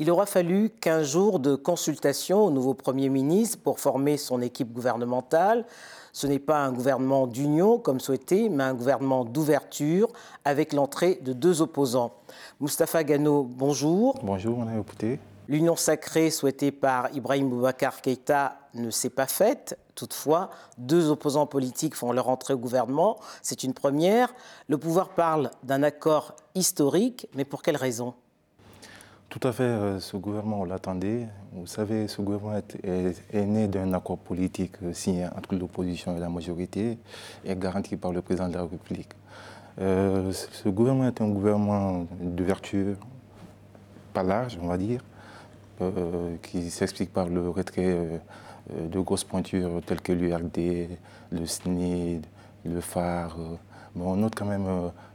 Il aura fallu 15 jours de consultation au nouveau Premier ministre pour former son équipe gouvernementale. Ce n'est pas un gouvernement d'union comme souhaité, mais un gouvernement d'ouverture avec l'entrée de deux opposants. Moustapha Gano, bonjour. Bonjour, on a écouté. L'union sacrée souhaitée par Ibrahim Boubacar Keïta ne s'est pas faite. Toutefois, deux opposants politiques font leur entrée au gouvernement. C'est une première. Le pouvoir parle d'un accord historique, mais pour quelle raison? Tout à fait, euh, ce gouvernement, on l'attendait. Vous savez, ce gouvernement est, né d'un accord politique euh, signé entre l'opposition et la majorité et garanti par le président de la République. Euh, ce gouvernement est un gouvernement d'ouverture, pas large, on va dire, qui s'explique par le retrait de grosses pointures telles que l'URD, le SNID, le phare. On note quand même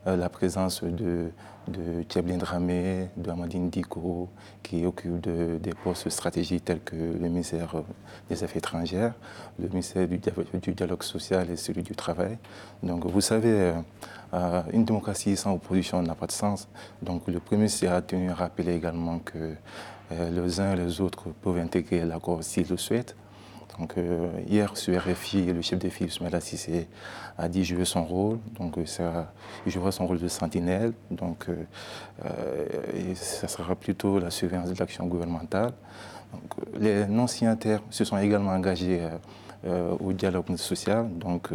la présence de, de Dramé, de Amadine Diko, qui occupe des postes stratégiques tels que le ministère des Affaires étrangères, le ministère du, dialogue social et celui du travail. Donc vous savez, une démocratie sans opposition n'a pas de sens. Donc le Premier a tenu à rappeler également que euh, les uns et les autres peuvent intégrer l'accord s'ils le souhaitent. Donc, euh, hier, sur RFI, le chef des filles, Sissé, a dit jouer son rôle. Donc, euh, ça, il jouera son rôle de sentinelle. Donc, ça sera plutôt la surveillance de l'action gouvernementale. les non-signataires se sont également engagés au dialogue social. Donc,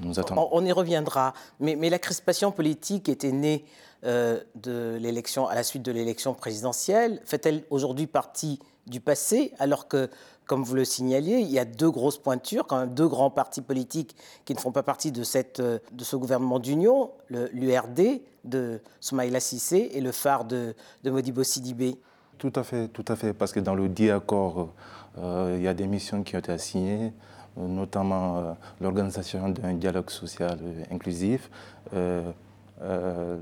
nous attendons. On, y reviendra. Mais, mais, la crispation politique était née euh, de l'élection, à la suite de l'élection présidentielle Fait-elle aujourd'hui partie du passé alors que, comme vous le signaliez, il y a deux grosses pointures, quand même deux grands partis politiques qui ne font pas partie de, cette, euh, de ce gouvernement d'union, l'URD de Soumaïla Sissé et le phare de, de Modibo Sidibé. Tout à fait, tout à fait, parce que dans le dit accord, euh, il y a des missions qui ont été assignées notamment l'organisation d'un dialogue social inclusif, euh,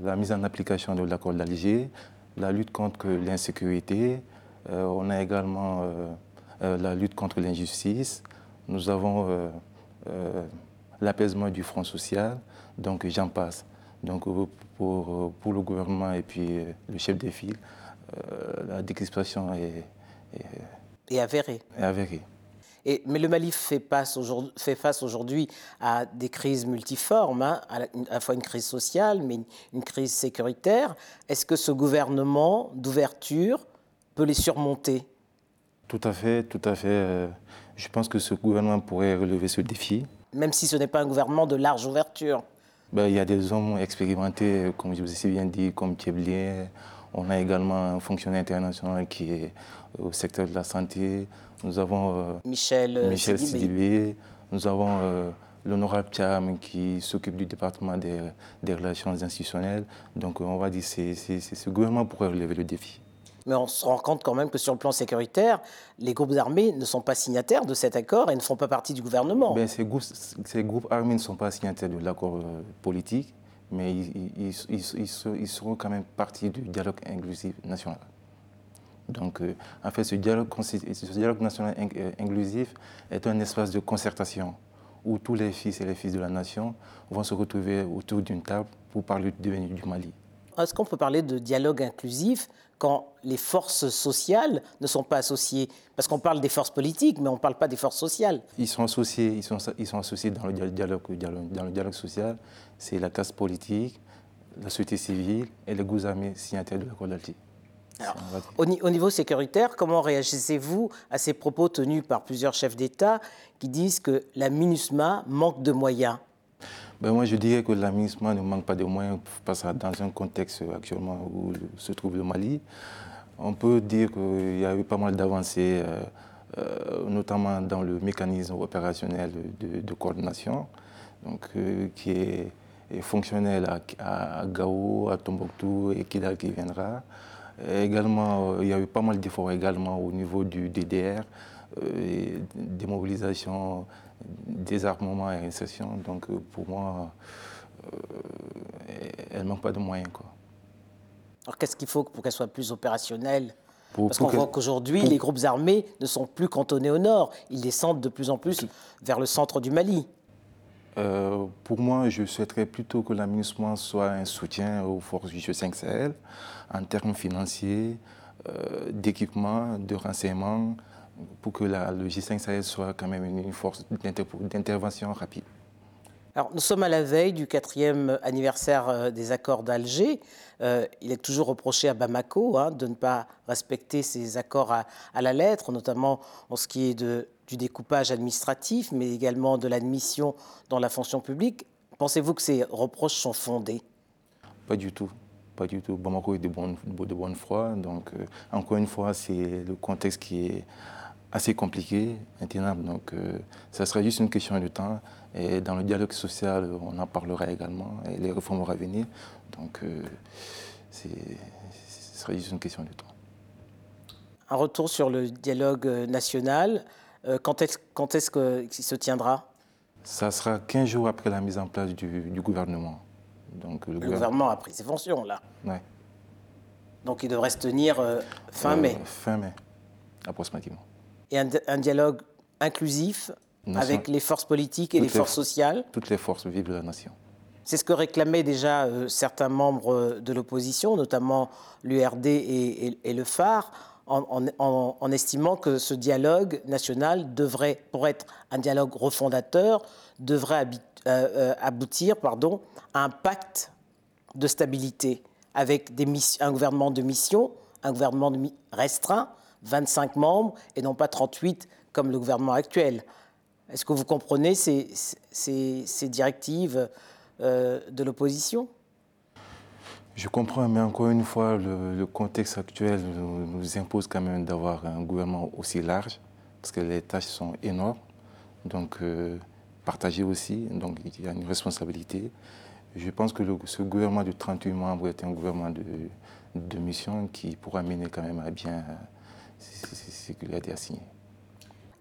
la mise en application de l'accord d'Alger, la lutte contre l'insécurité, euh, on a également euh, la lutte contre l'injustice, nous avons l'apaisement du front social, donc j'en passe. Donc pour, pour, le gouvernement et puis le chef des files, la décrispation est, est, est avérée. Est avérée mais le Mali fait face aujourd'hui à des crises multiformes, hein, à, la fois une crise sociale, mais une, crise sécuritaire. Est-ce que ce gouvernement d'ouverture peut les surmonter? Tout à fait, tout à fait. Euh, je pense que ce gouvernement pourrait relever ce défi. Même si ce n'est pas un gouvernement de large ouverture ben, Il y a des hommes expérimentés, comme je vous ai bien dit, comme Thieblier. On a également un fonctionnaire international qui est au secteur de la santé. Nous avons euh, Michel, euh, Michel Sidibé. Nous avons euh, l'honorable Thiam qui s'occupe du département des, relations institutionnelles. Donc on va dire que ce gouvernement pourrait relever le défi. Mais on se rend compte quand même que sur le plan sécuritaire, les groupes armés ne sont pas signataires de cet accord et ne font pas partie du gouvernement. Ben, ces, groupes, armés ne sont pas signataires de l'accord politique, mais ils, seront quand même partie du dialogue inclusif national. Donc, euh, en fait, ce dialogue, ce dialogue national euh, inclusif est un espace de concertation où tous les fils et les fils de la nation vont se retrouver autour d'une table pour parler du devenir du Mali. Est-ce qu'on peut parler de dialogue inclusif quand les forces sociales ne sont pas associées? Parce qu'on parle des forces politiques, mais on ne parle pas des forces sociales. Ils sont associés, ils sont, ils sont associés dans le dialogue, dans le dialogue social. C'est la classe politique, la société civile et les armés signataires de l'accord d'Alger au, niveau sécuritaire, comment réagissez-vous à ces propos tenus par plusieurs chefs d'État qui disent que la MINUSMA manque de moyens? Ben moi, je dirais que la MINUSMA ne manque pas de moyens parce que dans un contexte actuellement où se trouve le Mali, on peut dire qu'il y a eu pas mal d'avancées, euh, euh, notamment dans le mécanisme opérationnel de, coordination, donc, euh, qui est, fonctionnel à, Gao, à Tombouctou et Kidal qui viendra. Également, euh, il y a eu pas mal d'efforts également au niveau du DDR, euh, démobilisation, désarmement et insertion. Donc euh, pour moi, elle ne manque pas de moyens. Quoi. Alors qu'est-ce qu'il faut pour qu'elle soit plus opérationnelle? Parce qu'on voit qu'aujourd'hui, les groupes armés ne sont plus cantonnés au nord. Ils descendent de plus en plus vers le centre du Mali. Euh, pour moi, je souhaiterais plutôt que l'aménagement soit un soutien aux forces du G5 Sahel en termes financiers, d'équipement, de renseignement, pour que la, le G5 Sahel soit quand même une force d'intervention rapide. Alors, nous sommes à la veille du quatrième anniversaire des accords d'Alger. il est toujours reproché à Bamako hein, de ne pas respecter ces accords à, à, la lettre, notamment en ce qui est de, du découpage administratif, mais également de l'admission dans la fonction publique. Pensez-vous que ces reproches sont fondés? Pas du tout. Pas du tout. Bamako est de bonne, de bonne foi. Donc, euh, encore une fois, c'est le contexte qui est assez compliqué, intenable. Donc, euh, ça sera juste une question de temps. Et dans le dialogue social, on en parlera également. Et les réformes vont venir. Donc, euh, ce sera juste une question de temps. Un retour sur le dialogue national. Euh, quand est-ce quand est qu'il se tiendra? Ça sera 15 jours après la mise en place du, du gouvernement. Donc, le, le gouvernement a pris ses fonctions, là Oui. Donc il devrait se tenir euh, fin euh, mai Fin mai, approximativement. Et un, un dialogue inclusif nation. avec les forces politiques et toutes les forces les, sociales Toutes les forces vives de la nation. C'est ce que réclamaient déjà euh, certains membres de l'opposition, notamment l'URD et, et, et, le phare, en, en, en, estimant que ce dialogue national devrait, pour être un dialogue refondateur, devrait euh, aboutir pardon, à un pacte de stabilité avec des un gouvernement de mission, un gouvernement de restreint, 25 membres et non pas 38 comme le gouvernement actuel. Est-ce que vous comprenez ces, directives euh, de l'opposition? Je comprends, mais encore une fois, le, contexte actuel nous, impose quand même d'avoir un gouvernement aussi large, parce que les tâches sont énormes, donc euh, partagées aussi, donc il y a une responsabilité. Je pense que ce gouvernement de 38 membres est un gouvernement de, de mission qui pourra mener quand même à bien ce qu'il a été assigné.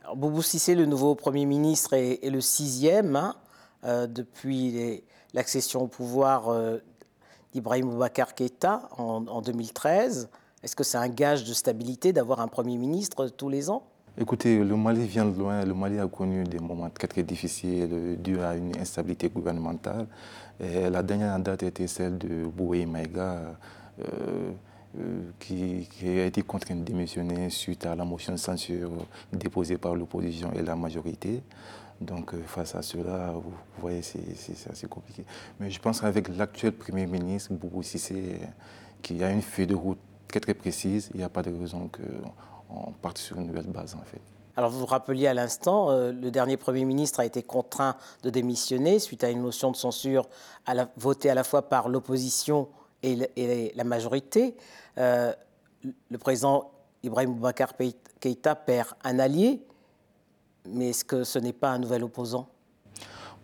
Alors, Boubou Sissé, le nouveau Premier ministre, est, est le sixième hein, euh, depuis l'accession au pouvoir euh, d'Ibrahim Boubacar Keïta en, en 2013. Est-ce que c'est un gage de stabilité d'avoir un Premier ministre tous les ans? Écoutez, le Mali vient de loin. Le Mali a connu des moments très, très difficiles dû à une instabilité gouvernementale. Et la dernière date était celle de Boué Maïga, euh, euh, qui, qui, a été contraint de démissionner suite à la motion de censure déposée par l'opposition et la majorité. Donc, euh, face à cela, vous, voyez, c'est assez compliqué. Mais je pense qu'avec l'actuel Premier ministre, Boubou Sissé, qui a une feuille de route très, très précise, il n'y a pas de raison que on parte sur une nouvelle base en fait. Alors vous vous rappeliez à l'instant, euh, le dernier Premier ministre a été contraint de démissionner suite à une motion de censure votée à la fois par l'opposition et, la majorité. Euh, le président Ibrahim Boubacar Keïta perd un allié, mais est-ce que ce n'est pas un nouvel opposant?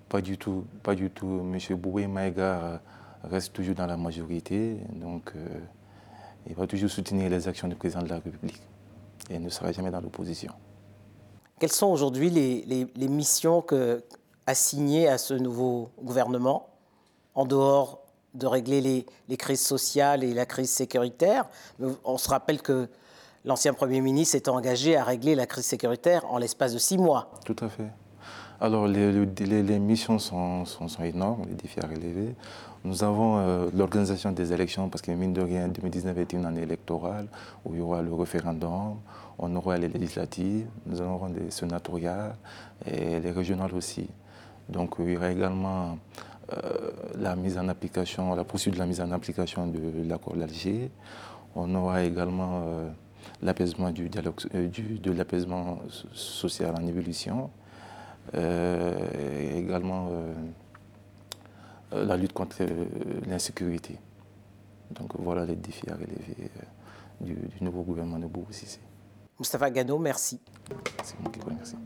Pas du tout, pas du tout. Monsieur Boué Maïga reste toujours dans la majorité, donc euh, il va toujours soutenir les actions du président de la République et ne sera jamais dans l'opposition. Quelles sont aujourd'hui les, les, les, missions que, assignées à ce nouveau gouvernement, en dehors de régler les, crises sociales et la crise sécuritaire On se rappelle que l'ancien Premier ministre s'est engagé à régler la crise sécuritaire en l'espace de six mois. Tout à fait. Alors, les, missions sont, sont, énormes, les défis à relever. Nous avons euh, l'organisation des élections, parce que mine de rien, 2019 est une année électorale, où il y aura le référendum, on aura les législatives, nous aurons des sénatoriales et les régionales aussi. Donc, il y aura également la mise en application, la poursuite de la mise en application de l'accord d'Alger. On aura également euh, l'apaisement du dialogue, euh, du, de l'apaisement social en évolution. Euh, et également euh, la lutte contre l'insécurité. Donc voilà les défis à relever du, du nouveau gouvernement de Boubou Sissé. Moustapha Gano, merci. C'est moi qui vous remercie.